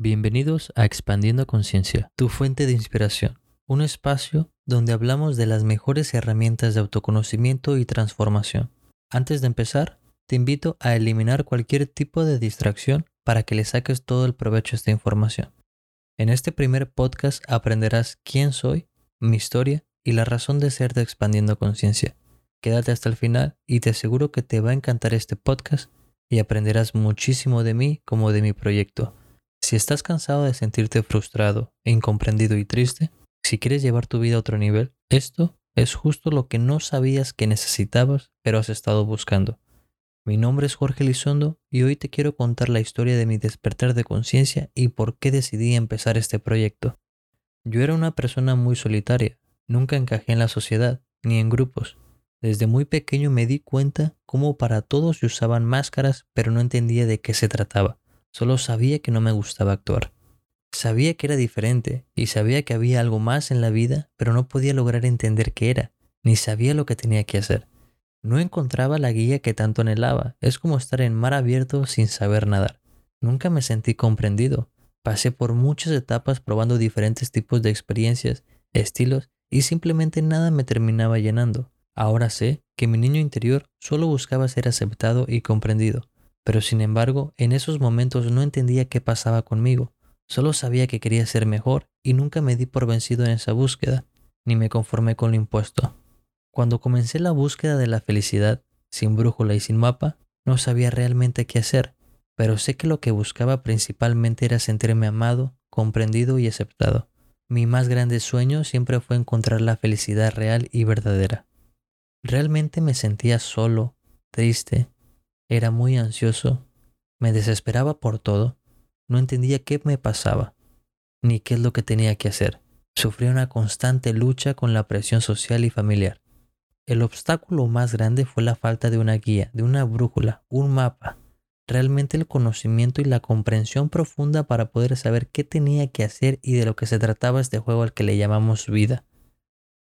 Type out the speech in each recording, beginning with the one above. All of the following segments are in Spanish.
Bienvenidos a Expandiendo Conciencia, tu fuente de inspiración, un espacio donde hablamos de las mejores herramientas de autoconocimiento y transformación. Antes de empezar, te invito a eliminar cualquier tipo de distracción para que le saques todo el provecho a esta información. En este primer podcast aprenderás quién soy, mi historia y la razón de ser de Expandiendo Conciencia. Quédate hasta el final y te aseguro que te va a encantar este podcast y aprenderás muchísimo de mí como de mi proyecto si estás cansado de sentirte frustrado, incomprendido y triste, si quieres llevar tu vida a otro nivel, esto es justo lo que no sabías que necesitabas, pero has estado buscando. Mi nombre es Jorge Lizondo y hoy te quiero contar la historia de mi despertar de conciencia y por qué decidí empezar este proyecto. Yo era una persona muy solitaria, nunca encajé en la sociedad, ni en grupos. Desde muy pequeño me di cuenta cómo para todos se usaban máscaras, pero no entendía de qué se trataba. Solo sabía que no me gustaba actuar. Sabía que era diferente y sabía que había algo más en la vida, pero no podía lograr entender qué era, ni sabía lo que tenía que hacer. No encontraba la guía que tanto anhelaba. Es como estar en mar abierto sin saber nadar. Nunca me sentí comprendido. Pasé por muchas etapas probando diferentes tipos de experiencias, estilos, y simplemente nada me terminaba llenando. Ahora sé que mi niño interior solo buscaba ser aceptado y comprendido, pero sin embargo, en esos momentos no entendía qué pasaba conmigo. Solo sabía que quería ser mejor y nunca me di por vencido en esa búsqueda, ni me conformé con lo impuesto. Cuando comencé la búsqueda de la felicidad, sin brújula y sin mapa, no sabía realmente qué hacer, pero sé que lo que buscaba principalmente era sentirme amado, comprendido y aceptado. Mi más grande sueño siempre fue encontrar la felicidad real y verdadera. Realmente me sentía solo, triste, era muy ansioso, me desesperaba por todo, no entendía qué me pasaba, ni qué es lo que tenía que hacer. Sufría una constante lucha con la presión social y familiar. El obstáculo más grande fue la falta de una guía, de una brújula, un mapa, realmente el conocimiento y la comprensión profunda para poder saber qué tenía que hacer y de lo que se trataba este juego al que le llamamos vida.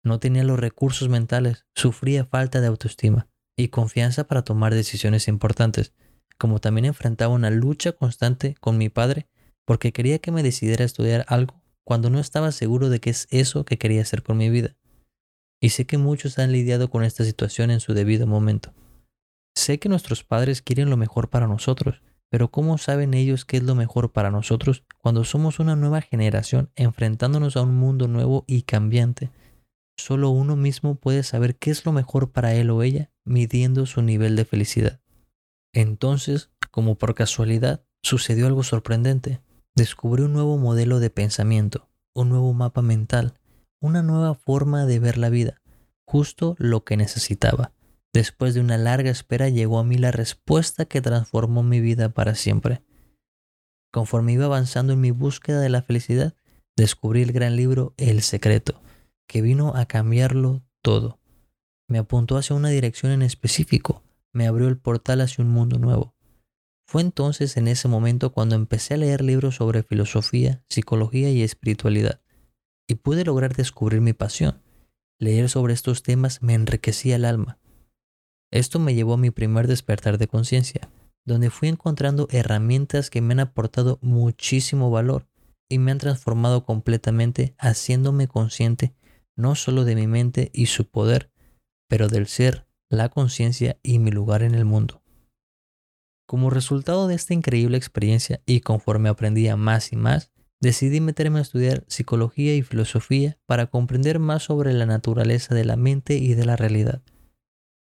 No tenía los recursos mentales, sufría falta de autoestima, y confianza para tomar decisiones importantes, como también enfrentaba una lucha constante con mi padre porque quería que me decidiera a estudiar algo cuando no estaba seguro de qué es eso que quería hacer con mi vida. Y sé que muchos han lidiado con esta situación en su debido momento. Sé que nuestros padres quieren lo mejor para nosotros, pero ¿cómo saben ellos qué es lo mejor para nosotros cuando somos una nueva generación enfrentándonos a un mundo nuevo y cambiante? Solo uno mismo puede saber qué es lo mejor para él o ella midiendo su nivel de felicidad. Entonces, como por casualidad, sucedió algo sorprendente. Descubrí un nuevo modelo de pensamiento, un nuevo mapa mental, una nueva forma de ver la vida, justo lo que necesitaba. Después de una larga espera llegó a mí la respuesta que transformó mi vida para siempre. Conforme iba avanzando en mi búsqueda de la felicidad, descubrí el gran libro El Secreto, que vino a cambiarlo todo me apuntó hacia una dirección en específico, me abrió el portal hacia un mundo nuevo. Fue entonces en ese momento cuando empecé a leer libros sobre filosofía, psicología y espiritualidad, y pude lograr descubrir mi pasión. Leer sobre estos temas me enriquecía el alma. Esto me llevó a mi primer despertar de conciencia, donde fui encontrando herramientas que me han aportado muchísimo valor y me han transformado completamente haciéndome consciente no solo de mi mente y su poder, pero del ser, la conciencia y mi lugar en el mundo. Como resultado de esta increíble experiencia y conforme aprendía más y más, decidí meterme a estudiar psicología y filosofía para comprender más sobre la naturaleza de la mente y de la realidad.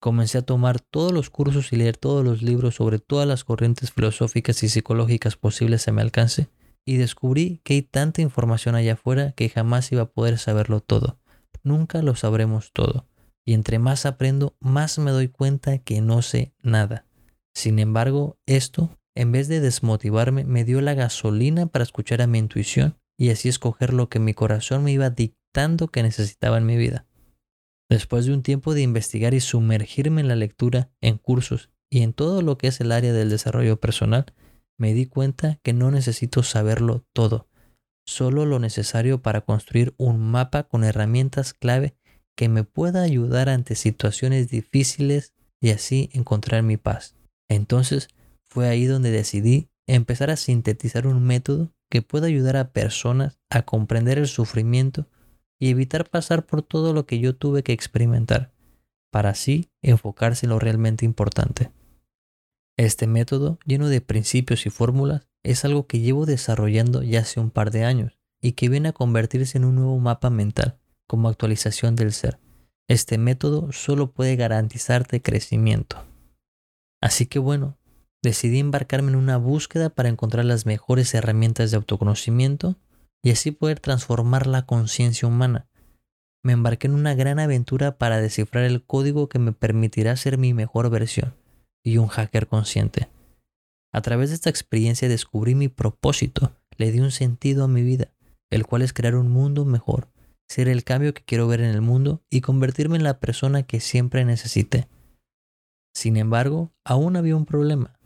Comencé a tomar todos los cursos y leer todos los libros sobre todas las corrientes filosóficas y psicológicas posibles a mi alcance, y descubrí que hay tanta información allá afuera que jamás iba a poder saberlo todo. Nunca lo sabremos todo y entre más aprendo, más me doy cuenta que no sé nada. Sin embargo, esto, en vez de desmotivarme, me dio la gasolina para escuchar a mi intuición y así escoger lo que mi corazón me iba dictando que necesitaba en mi vida. Después de un tiempo de investigar y sumergirme en la lectura, en cursos y en todo lo que es el área del desarrollo personal, me di cuenta que no necesito saberlo todo, solo lo necesario para construir un mapa con herramientas clave que me pueda ayudar ante situaciones difíciles y así encontrar mi paz. Entonces fue ahí donde decidí empezar a sintetizar un método que pueda ayudar a personas a comprender el sufrimiento y evitar pasar por todo lo que yo tuve que experimentar, para así enfocarse en lo realmente importante. Este método, lleno de principios y fórmulas, es algo que llevo desarrollando ya hace un par de años y que viene a convertirse en un nuevo mapa mental como actualización del ser. Este método solo puede garantizarte crecimiento. Así que bueno, decidí embarcarme en una búsqueda para encontrar las mejores herramientas de autoconocimiento y así poder transformar la conciencia humana. Me embarqué en una gran aventura para descifrar el código que me permitirá ser mi mejor versión y un hacker consciente. A través de esta experiencia descubrí mi propósito, le di un sentido a mi vida, el cual es crear un mundo mejor, ser el cambio que quiero ver en el mundo y convertirme en la persona que siempre necesité. Sin embargo, aún había un problema.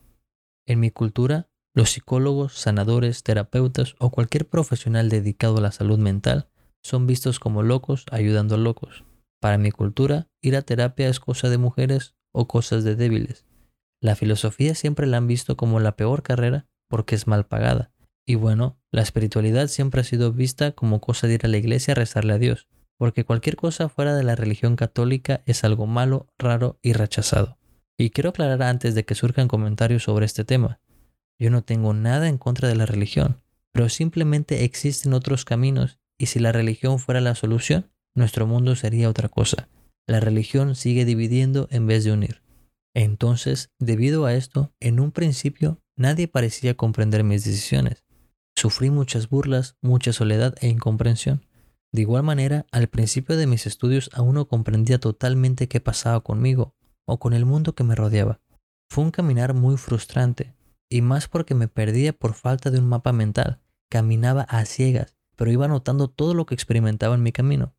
En mi cultura, los psicólogos, sanadores, terapeutas o cualquier profesional dedicado a la salud mental son vistos como locos ayudando a locos. Para mi cultura, ir a terapia es cosa de mujeres o cosas de débiles. La filosofía siempre la han visto como la peor carrera porque es mal pagada. Y bueno, la espiritualidad siempre ha sido vista como cosa de ir a la iglesia a rezarle a Dios, porque cualquier cosa fuera de la religión católica es algo malo, raro y rechazado. Y quiero aclarar antes de que surjan comentarios sobre este tema. Yo no tengo nada en contra de la religión, pero simplemente existen otros caminos y si la religión fuera la solución, nuestro mundo sería otra cosa. La religión sigue dividiendo en vez de unir. Entonces, debido a esto, en un principio nadie parecía comprender mis decisiones. Sufrí muchas burlas, mucha soledad e incomprensión. De igual manera, al principio de mis estudios aún no comprendía totalmente qué pasaba conmigo o con el mundo que me rodeaba. Fue un caminar muy frustrante, y más porque me perdía por falta de un mapa mental. Caminaba a ciegas, pero iba notando todo lo que experimentaba en mi camino.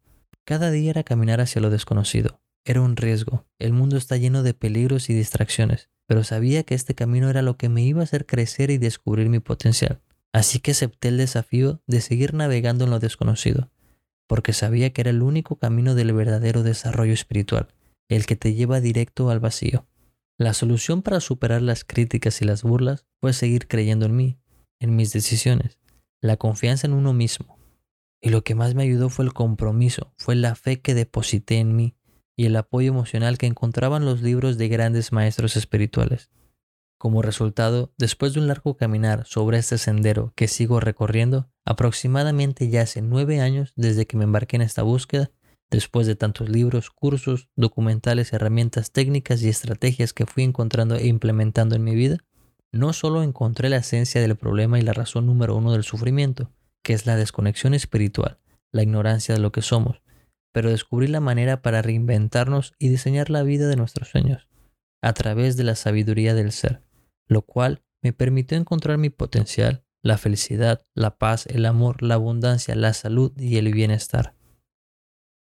Cada día era caminar hacia lo desconocido, era un riesgo. El mundo está lleno de peligros y distracciones, pero sabía que este camino era lo que me iba a hacer crecer y descubrir mi potencial. Así que acepté el desafío de seguir navegando en lo desconocido, porque sabía que era el único camino del verdadero desarrollo espiritual, el que te lleva directo al vacío. La solución para superar las críticas y las burlas fue seguir creyendo en mí, en mis decisiones, la confianza en uno mismo. Y lo que más me ayudó fue el compromiso, fue la fe que deposité en mí y el apoyo emocional que encontraban los libros de grandes maestros espirituales. Como resultado, después de un largo caminar sobre este sendero que sigo recorriendo, aproximadamente ya hace nueve años desde que me embarqué en esta búsqueda, después de tantos libros, cursos, documentales, herramientas técnicas y estrategias que fui encontrando e implementando en mi vida, no solo encontré la esencia del problema y la razón número uno del sufrimiento, que es la desconexión espiritual, la ignorancia de lo que somos, pero descubrir la manera para reinventarnos y diseñar la vida de nuestros sueños a través de la sabiduría del ser, lo cual me permitió encontrar mi potencial, la felicidad, la paz, el amor, la abundancia, la salud y el bienestar.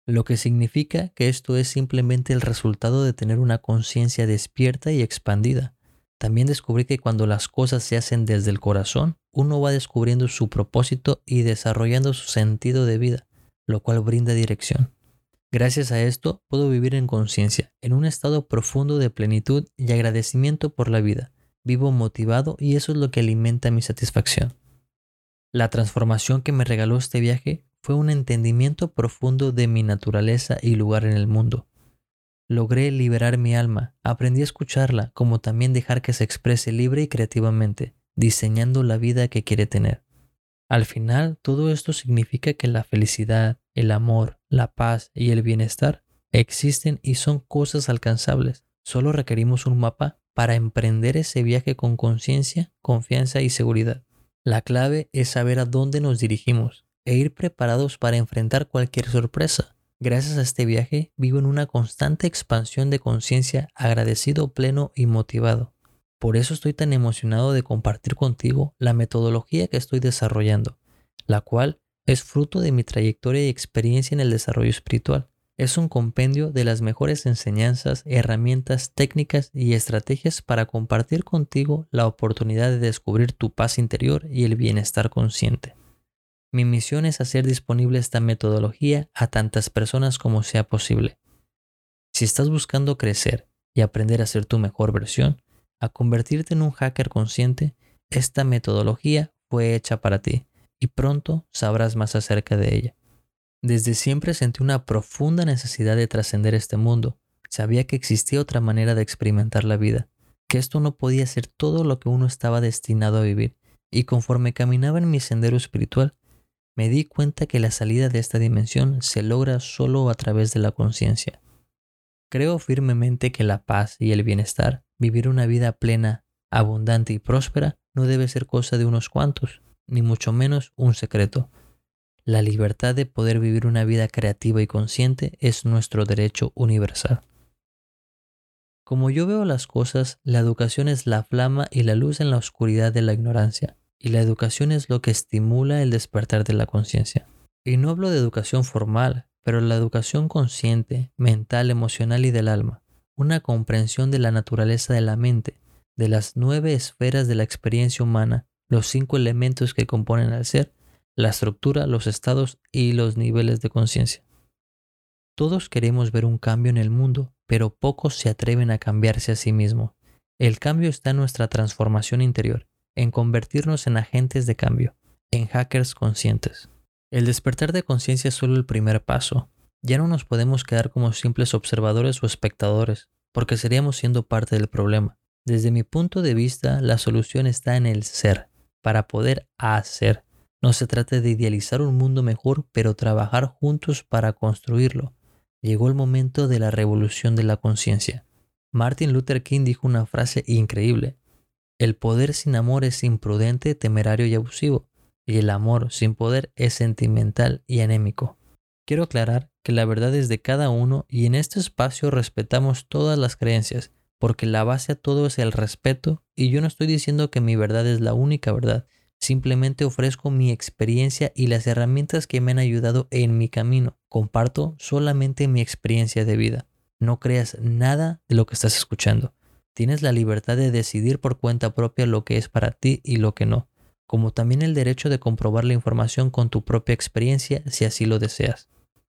Lo que significa que esto es simplemente el resultado de tener una conciencia despierta y expandida. También descubrí que cuando las cosas se hacen desde el corazón, uno va descubriendo su propósito y desarrollando su sentido de vida lo cual brinda dirección. Gracias a esto puedo vivir en conciencia, en un estado profundo de plenitud y agradecimiento por la vida. Vivo motivado y eso es lo que alimenta mi satisfacción. La transformación que me regaló este viaje fue un entendimiento profundo de mi naturaleza y lugar en el mundo. Logré liberar mi alma, aprendí a escucharla, como también dejar que se exprese libre y creativamente, diseñando la vida que quiere tener. Al final, todo esto significa que la felicidad, el amor, la paz y el bienestar existen y son cosas alcanzables. Solo requerimos un mapa para emprender ese viaje con conciencia, confianza y seguridad. La clave es saber a dónde nos dirigimos e ir preparados para enfrentar cualquier sorpresa. Gracias a este viaje vivo en una constante expansión de conciencia, agradecido, pleno y motivado. Por eso estoy tan emocionado de compartir contigo la metodología que estoy desarrollando, la cual es fruto de mi trayectoria y experiencia en el desarrollo espiritual. Es un compendio de las mejores enseñanzas, herramientas, técnicas y estrategias para compartir contigo la oportunidad de descubrir tu paz interior y el bienestar consciente. Mi misión es hacer disponible esta metodología a tantas personas como sea posible. Si estás buscando crecer y aprender a ser tu mejor versión, a convertirte en un hacker consciente, esta metodología fue hecha para ti y pronto sabrás más acerca de ella. Desde siempre sentí una profunda necesidad de trascender este mundo. Sabía que existía otra manera de experimentar la vida, que esto no podía ser todo lo que uno estaba destinado a vivir, y conforme caminaba en mi sendero espiritual, me di cuenta que la salida de esta dimensión se logra solo a través de la conciencia. Creo firmemente que la paz y el bienestar, vivir una vida plena, abundante y próspera, no debe ser cosa de unos cuantos, ni mucho menos un secreto. La libertad de poder vivir una vida creativa y consciente es nuestro derecho universal. Como yo veo las cosas, la educación es la flama y la luz en la oscuridad de la ignorancia y la educación es lo que estimula el despertar de la conciencia. Y no hablo de educación formal, pero la educación consciente, mental, emocional y del alma, una comprensión de la naturaleza de la mente, de las nueve esferas de la experiencia humana, los cinco elementos que componen al ser, la estructura, los estados y los niveles de conciencia. Todos queremos ver un cambio en el mundo, pero pocos se atreven a cambiarse a sí mismos. El cambio está en nuestra transformación interior en convertirnos en agentes de cambio, en hackers conscientes. El despertar de conciencia es solo el primer paso. Ya no nos podemos quedar como simples observadores o espectadores, porque seríamos siendo parte del problema. Desde mi punto de vista, la solución está en el ser, para poder hacer. No se trata de idealizar un mundo mejor, pero trabajar juntos para construirlo. Llegó el momento de la revolución de la conciencia. Martin Luther King dijo una frase increíble. El poder sin amor es imprudente, temerario y abusivo, y el amor sin poder es sentimental y anémico. Quiero aclarar que la verdad es de cada uno y en este espacio respetamos todas las creencias, porque la base a todo es el respeto y yo no estoy diciendo que mi verdad es la única verdad, simplemente ofrezco mi experiencia y las herramientas que me han ayudado en mi camino. Comparto solamente mi experiencia de vida. No creas nada de lo que estás escuchando. Tienes la libertad de decidir por cuenta propia lo que es para ti y lo que no, como también el derecho de comprobar la información con tu propia experiencia si así lo deseas.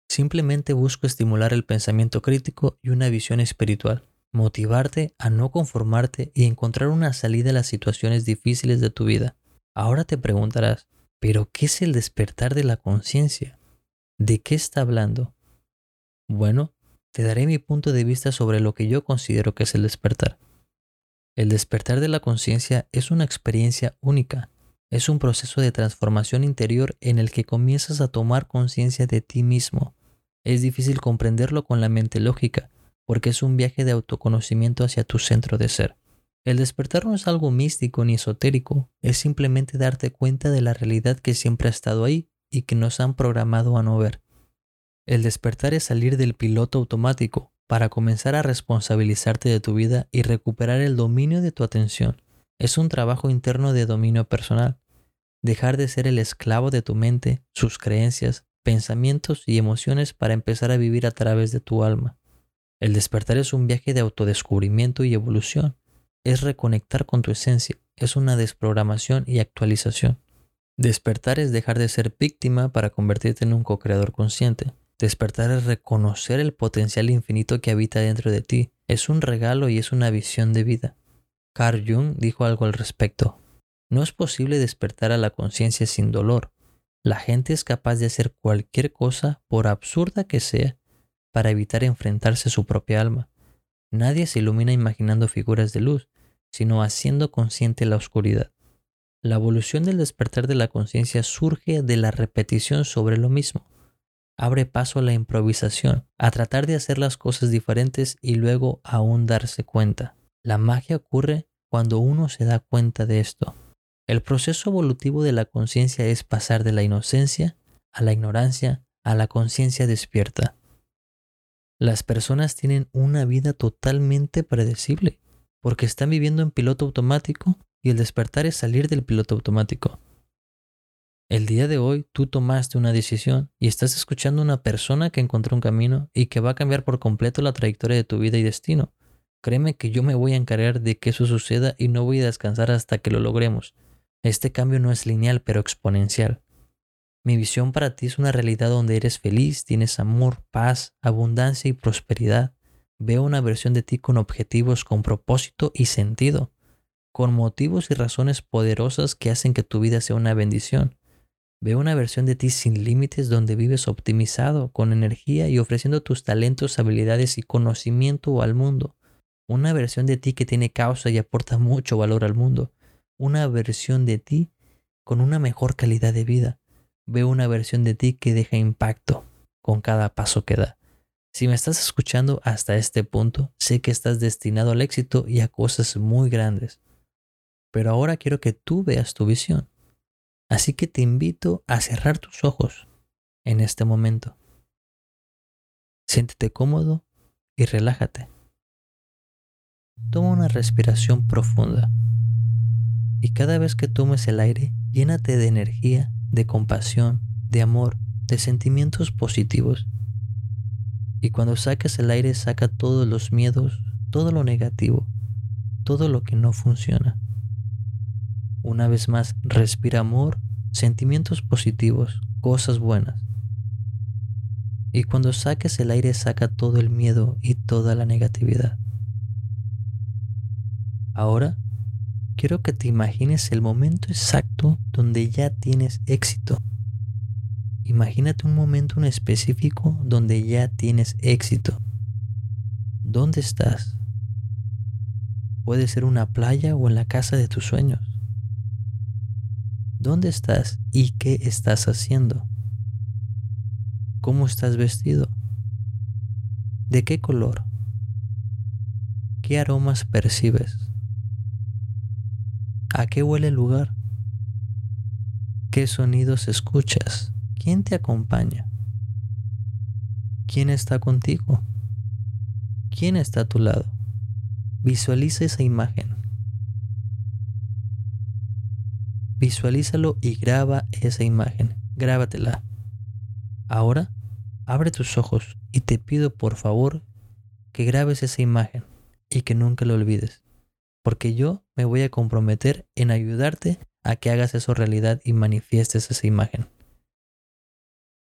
Simplemente busco estimular el pensamiento crítico y una visión espiritual, motivarte a no conformarte y encontrar una salida a las situaciones difíciles de tu vida. Ahora te preguntarás, ¿pero qué es el despertar de la conciencia? ¿De qué está hablando? Bueno, te daré mi punto de vista sobre lo que yo considero que es el despertar. El despertar de la conciencia es una experiencia única. Es un proceso de transformación interior en el que comienzas a tomar conciencia de ti mismo. Es difícil comprenderlo con la mente lógica, porque es un viaje de autoconocimiento hacia tu centro de ser. El despertar no es algo místico ni esotérico, es simplemente darte cuenta de la realidad que siempre ha estado ahí y que nos han programado a no ver. El despertar es salir del piloto automático, para comenzar a responsabilizarte de tu vida y recuperar el dominio de tu atención. Es un trabajo interno de dominio personal. Dejar de ser el esclavo de tu mente, sus creencias, pensamientos y emociones para empezar a vivir a través de tu alma. El despertar es un viaje de autodescubrimiento y evolución. Es reconectar con tu esencia. Es una desprogramación y actualización. Despertar es dejar de ser víctima para convertirte en un co-creador consciente. Despertar es reconocer el potencial infinito que habita dentro de ti. Es un regalo y es una visión de vida. Carl Jung dijo algo al respecto. No es posible despertar a la conciencia sin dolor. La gente es capaz de hacer cualquier cosa, por absurda que sea, para evitar enfrentarse a su propia alma. Nadie se ilumina imaginando figuras de luz, sino haciendo consciente la oscuridad. La evolución del despertar de la conciencia surge de la repetición sobre lo mismo abre paso a la improvisación, a tratar de hacer las cosas diferentes y luego aún darse cuenta. La magia ocurre cuando uno se da cuenta de esto. El proceso evolutivo de la conciencia es pasar de la inocencia a la ignorancia a la conciencia despierta. Las personas tienen una vida totalmente predecible porque están viviendo en piloto automático y el despertar es salir del piloto automático. El día de hoy tú tomaste una decisión y estás escuchando a una persona que encontró un camino y que va a cambiar por completo la trayectoria de tu vida y destino. Créeme que yo me voy a encargar de que eso suceda y no voy a descansar hasta que lo logremos. Este cambio no es lineal, pero exponencial. Mi visión para ti es una realidad donde eres feliz, tienes amor, paz, abundancia y prosperidad. Veo una versión de ti con objetivos, con propósito y sentido. con motivos y razones poderosas que hacen que tu vida sea una bendición. Ve una versión de ti sin límites donde vives optimizado, con energía y ofreciendo tus talentos, habilidades y conocimiento al mundo. Una versión de ti que tiene causa y aporta mucho valor al mundo. Una versión de ti con una mejor calidad de vida. Ve una versión de ti que deja impacto con cada paso que da. Si me estás escuchando hasta este punto, sé que estás destinado al éxito y a cosas muy grandes. Pero ahora quiero que tú veas tu visión. Así que te invito a cerrar tus ojos en este momento. Siéntete cómodo y relájate. Toma una respiración profunda. Y cada vez que tomes el aire, llénate de energía, de compasión, de amor, de sentimientos positivos y cuando saques el aire, saca todos los miedos, todo lo negativo, todo lo que no funciona. Una vez más, respira amor, sentimientos positivos, cosas buenas. Y cuando saques el aire, saca todo el miedo y toda la negatividad. Ahora, quiero que te imagines el momento exacto donde ya tienes éxito Imagínate un momento en específico donde ya tienes éxito. ¿Dónde estás? Puede ser una playa o en la casa de tus sueños. ¿Dónde estás y qué estás haciendo? ¿Cómo estás vestido? ¿De qué color? ¿Qué aromas percibes? ¿A qué huele el lugar? ¿Qué sonidos escuchas? ¿Quién te acompaña? ¿Quién está contigo? ¿Quién está a tu lado? Visualiza esa imagen. Visualízalo y graba esa imagen. Grábatela. Ahora, abre tus ojos y te pido por favor que grabes esa imagen y que nunca lo olvides. Porque yo me voy a comprometer en ayudarte a que hagas eso realidad y manifiestes esa imagen.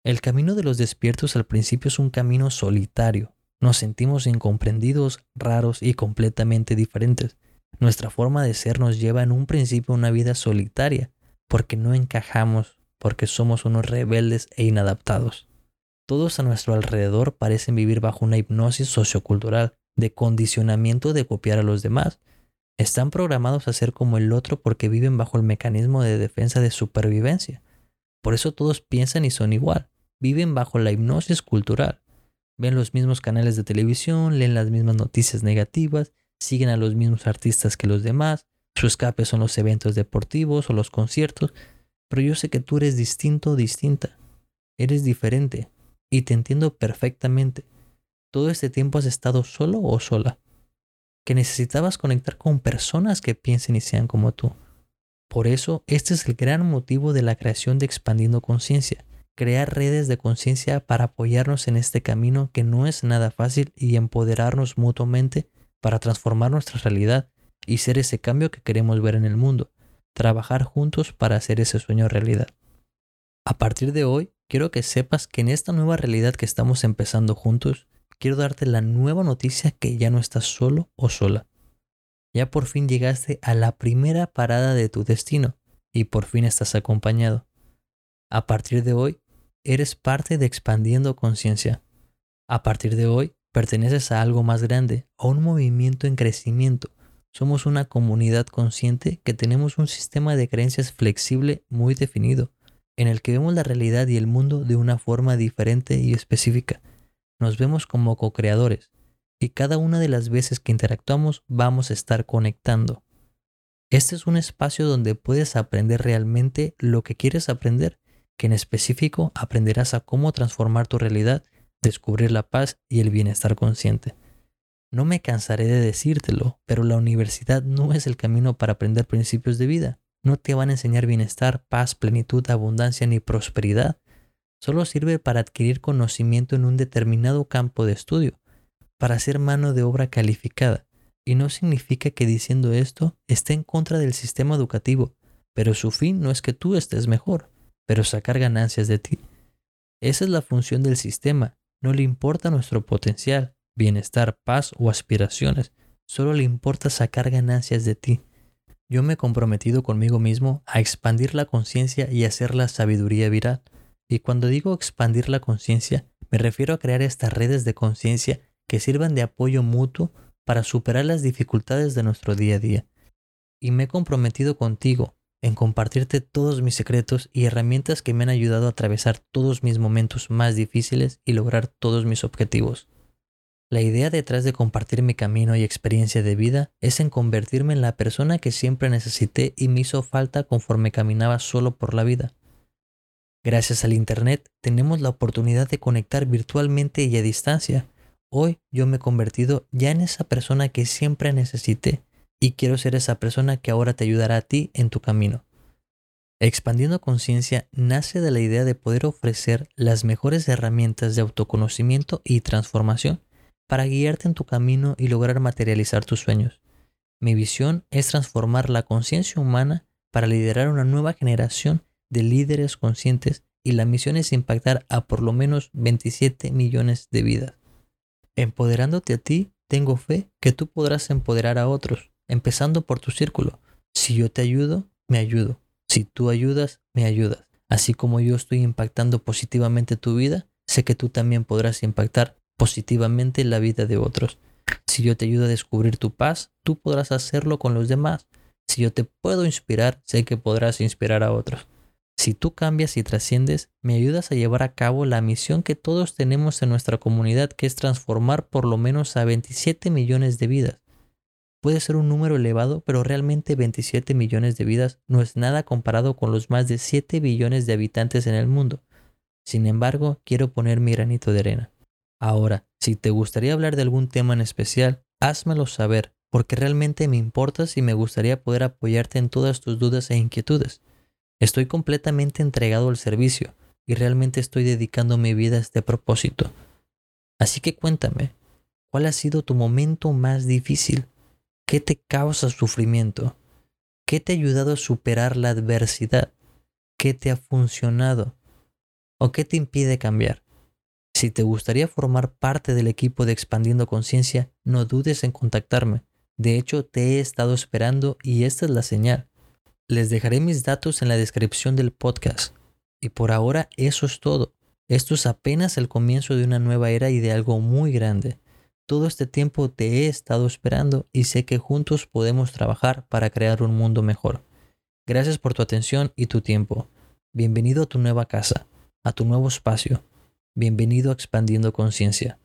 El camino de los despiertos al principio es un camino solitario. Nos sentimos incomprendidos, raros y completamente diferentes. Nuestra forma de ser nos lleva en un principio a una vida solitaria, porque no encajamos, porque somos unos rebeldes e inadaptados. Todos a nuestro alrededor parecen vivir bajo una hipnosis sociocultural de condicionamiento de copiar a los demás. Están programados a ser como el otro porque viven bajo el mecanismo de defensa de supervivencia. Por eso todos piensan y son igual viven bajo la hipnosis cultural. Ven los mismos canales de televisión, leen las mismas noticias negativas, siguen a los mismos artistas que los demás, su escape son los eventos deportivos o los conciertos, pero yo sé que tú eres distinto o distinta. Eres diferente y te entiendo perfectamente. Todo este tiempo has estado solo o sola, que necesitabas conectar con personas que piensen y sean como tú. Por eso, este es el gran motivo de la creación de Expandiendo Conciencia crear redes de conciencia para apoyarnos en este camino que no es nada fácil y empoderarnos mutuamente para transformar nuestra realidad y ser ese cambio que queremos ver en el mundo, trabajar juntos para hacer ese sueño realidad. A partir de hoy, quiero que sepas que en esta nueva realidad que estamos empezando juntos, quiero darte la nueva noticia que ya no estás solo o sola. Ya por fin llegaste a la primera parada de tu destino y por fin estás acompañado. A partir de hoy, eres parte de expandiendo conciencia. A partir de hoy, perteneces a algo más grande, a un movimiento en crecimiento. Somos una comunidad consciente que tenemos un sistema de creencias flexible muy definido, en el que vemos la realidad y el mundo de una forma diferente y específica. Nos vemos como co-creadores, y cada una de las veces que interactuamos vamos a estar conectando. Este es un espacio donde puedes aprender realmente lo que quieres aprender que en específico aprenderás a cómo transformar tu realidad, descubrir la paz y el bienestar consciente. No me cansaré de decírtelo, pero la universidad no es el camino para aprender principios de vida. No te van a enseñar bienestar, paz, plenitud, abundancia ni prosperidad. Solo sirve para adquirir conocimiento en un determinado campo de estudio, para ser mano de obra calificada. Y no significa que diciendo esto esté en contra del sistema educativo, pero su fin no es que tú estés mejor, pero sacar ganancias de ti. Esa es la función del sistema. No le importa nuestro potencial, bienestar, paz o aspiraciones. Solo le importa sacar ganancias de ti. yo me he comprometido conmigo mismo a expandir la conciencia y hacer la sabiduría viral. Y cuando digo expandir la conciencia, me refiero a crear estas redes de conciencia que sirvan de apoyo mutuo para superar las dificultades de nuestro día a día. Y me he comprometido contigo en compartirte todos mis secretos y herramientas que me han ayudado a atravesar todos mis momentos más difíciles y lograr todos mis objetivos. La idea detrás de compartir mi camino y experiencia de vida es en convertirme en la persona que siempre necesité y me hizo falta conforme caminaba solo por la vida. Gracias al Internet tenemos la oportunidad de conectar virtualmente y a distancia. Hoy yo me he convertido ya en esa persona que siempre necesité y quiero ser esa persona que ahora te ayudará a ti en tu camino. Expandiendo conciencia nace de la idea de poder ofrecer las mejores herramientas de autoconocimiento y transformación para guiarte en tu camino y lograr materializar tus sueños. Mi visión es transformar la conciencia humana para liderar una nueva generación de líderes conscientes y la misión es impactar a por lo menos 27 millones de vidas. Empoderándote a ti, tengo fe que tú podrás empoderar a otros empezando por tu círculo. Si yo te ayudo, me ayudo. Si tú ayudas, me ayudas. Así como yo estoy impactando positivamente tu vida, sé que tú también podrás impactar positivamente la vida de otros. Si yo te ayudo a descubrir tu paz, tú podrás hacerlo con los demás. Si yo te puedo inspirar, sé que podrás inspirar a otros. Si tú cambias y trasciendes, me ayudas a llevar a cabo la misión que todos tenemos en nuestra comunidad, que es transformar por lo menos a 27 millones de vidas. Puede ser un número elevado, pero realmente 27 millones de vidas no es nada comparado con los más de 7 billones de habitantes en el mundo. Sin embargo, quiero poner mi granito de arena. Ahora, si te gustaría hablar de algún tema en especial, házmelo saber, porque realmente me importas y me gustaría poder apoyarte en todas tus dudas e inquietudes. Estoy completamente entregado al servicio y realmente estoy dedicando mi vida a este propósito. Así que cuéntame, ¿cuál ha sido tu momento más difícil? ¿Qué te causa sufrimiento? ¿Qué te ha ayudado a superar la adversidad? ¿Qué te ha funcionado? ¿O qué te impide cambiar? Si te gustaría formar parte del equipo de Expandiendo Conciencia, no dudes en contactarme. De hecho, te he estado esperando y esta es la señal. Les dejaré mis datos en la descripción del podcast. Y por ahora eso es todo. Esto es apenas el comienzo de una nueva era y de algo muy grande. Todo este tiempo te he estado esperando y sé que juntos podemos trabajar para crear un mundo mejor. Gracias por tu atención y tu tiempo. Bienvenido a tu nueva casa, a tu nuevo espacio. Bienvenido a Expandiendo Conciencia.